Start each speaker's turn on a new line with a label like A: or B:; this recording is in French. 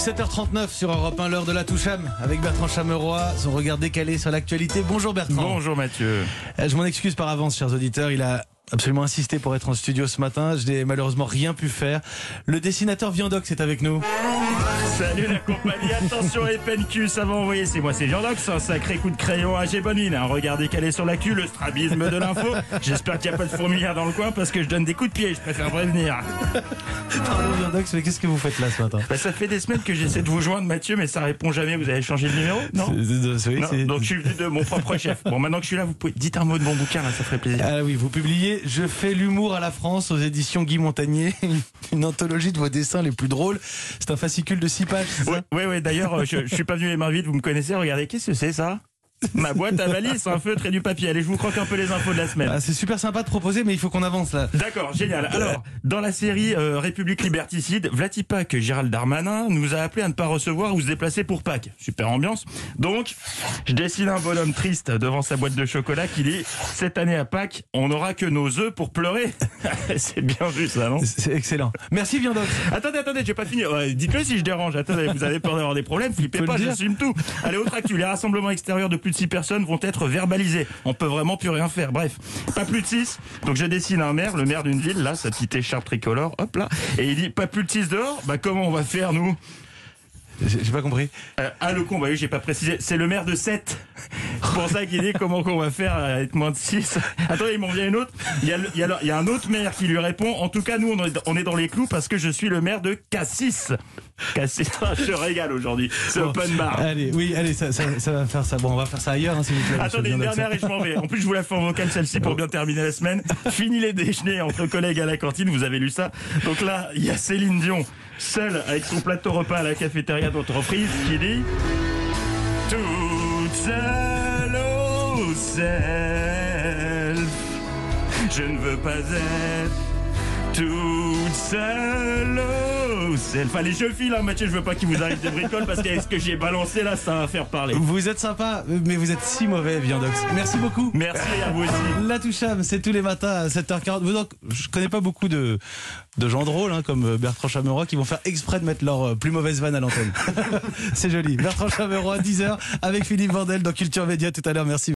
A: 7h39 sur Europe 1, l'heure de la Toucham, avec Bertrand Chameroy, son regard décalé sur l'actualité. Bonjour Bertrand.
B: Bonjour Mathieu.
A: Euh, Je m'en excuse par avance, chers auditeurs. Il a absolument insisté pour être en studio ce matin. Je n'ai malheureusement rien pu faire. Le dessinateur Viandox est avec nous.
B: Salut la compagnie, attention FNQ, ça va envoyer, c'est moi, c'est Jean-Dox, un sacré coup de crayon à G Bonine, un regard décalé sur l'actu, le strabisme de l'info. J'espère qu'il n'y a pas de fourmilière dans le coin parce que je donne des coups de pied, je préfère prévenir.
A: Pardon Viandox, mais qu'est-ce que vous faites là ce matin
B: Bah, ça fait des semaines que j'essaie de vous joindre Mathieu, mais ça répond jamais, vous avez changé de numéro Non
A: oui,
B: Non, donc je suis venu de mon propre chef. Bon, maintenant que je suis là, vous pouvez dites un mot de mon bouquin, là, ça ferait plaisir.
A: Ah oui, vous publiez Je fais l'humour à la France aux éditions Guy Montagnier, une anthologie de vos dessins les plus drôles. C'est un fascicule de 6 pages,
B: oui, oui, d'ailleurs, euh, je, je suis pas venu les mains vides, vous me connaissez, regardez, qu'est-ce que c'est ça? Ma boîte à valise, un feutre et du papier. Allez, je vous croque un peu les infos de la semaine.
A: Ah, C'est super sympa de proposer, mais il faut qu'on avance là.
B: D'accord, génial. Alors, dans la série euh, République liberticide, Vlatipak Gérald Darmanin nous a appelé à ne pas recevoir ou se déplacer pour Pâques. Super ambiance. Donc, je dessine un bonhomme triste devant sa boîte de chocolat qui dit Cette année à Pâques, on n'aura que nos œufs pour pleurer. C'est bien vu ça, non?
A: C'est excellent. Merci Viandox.
B: Attendez, attendez, j'ai pas fini. Dites-le si je dérange. Attendez, vous avez peur d'avoir des problèmes, flippez pas, j'assume tout. Allez, autre actu. Les rassemblements extérieurs de plus de 6 personnes vont être verbalisés. On peut vraiment plus rien faire. Bref, pas plus de 6. Donc je dessine un maire, le maire d'une ville, là, sa petite écharpe tricolore, hop là. Et il dit pas plus de 6 dehors? Bah comment on va faire nous?
A: J'ai pas compris.
B: euh, Ah le con, bah oui, j'ai pas précisé. C'est le maire de 7. C'est pour ça qu'il dit comment qu'on va faire avec moins de 6. Attendez, il m'en vient une autre. Il y, a, le- il, y a, le- il y a un autre maire qui lui répond. En tout cas, nous, on est, on est dans les clous parce que je suis le maire de Cassis. Cassis, je te régale aujourd'hui. C'est open bar.
A: Allez, oui, allez, ça, ça, ça va faire ça. Bon, on va faire ça ailleurs, hein, s'il vous plaît.
B: Attendez, une dernière et je m'en vais. En plus, je vous la fais en vocal celle-ci pour bien terminer la semaine. Fini les déjeuners entre collègues à la cantine, vous avez lu ça. Donc là, il y a Céline Dion, seule avec son plateau repas à la cafétéria d'entreprise, qui dit Toute je ne veux pas être toute seule self. Allez, je file, hein, Mathieu, je veux pas qu'il vous arrive des bricoles parce que ce que j'ai balancé là, ça va faire parler.
A: Vous êtes sympa, mais vous êtes si mauvais, Viandox. Merci beaucoup.
B: Merci à vous aussi.
A: La Toucham, c'est tous les matins à 7h40. Vous, Donc, je connais pas beaucoup de, de gens drôles, hein, comme Bertrand Chameroy, qui vont faire exprès de mettre leur euh, plus mauvaise vanne à l'antenne. c'est joli. Bertrand Chameroy, 10h, avec Philippe Vandel dans Culture Média tout à l'heure. Merci.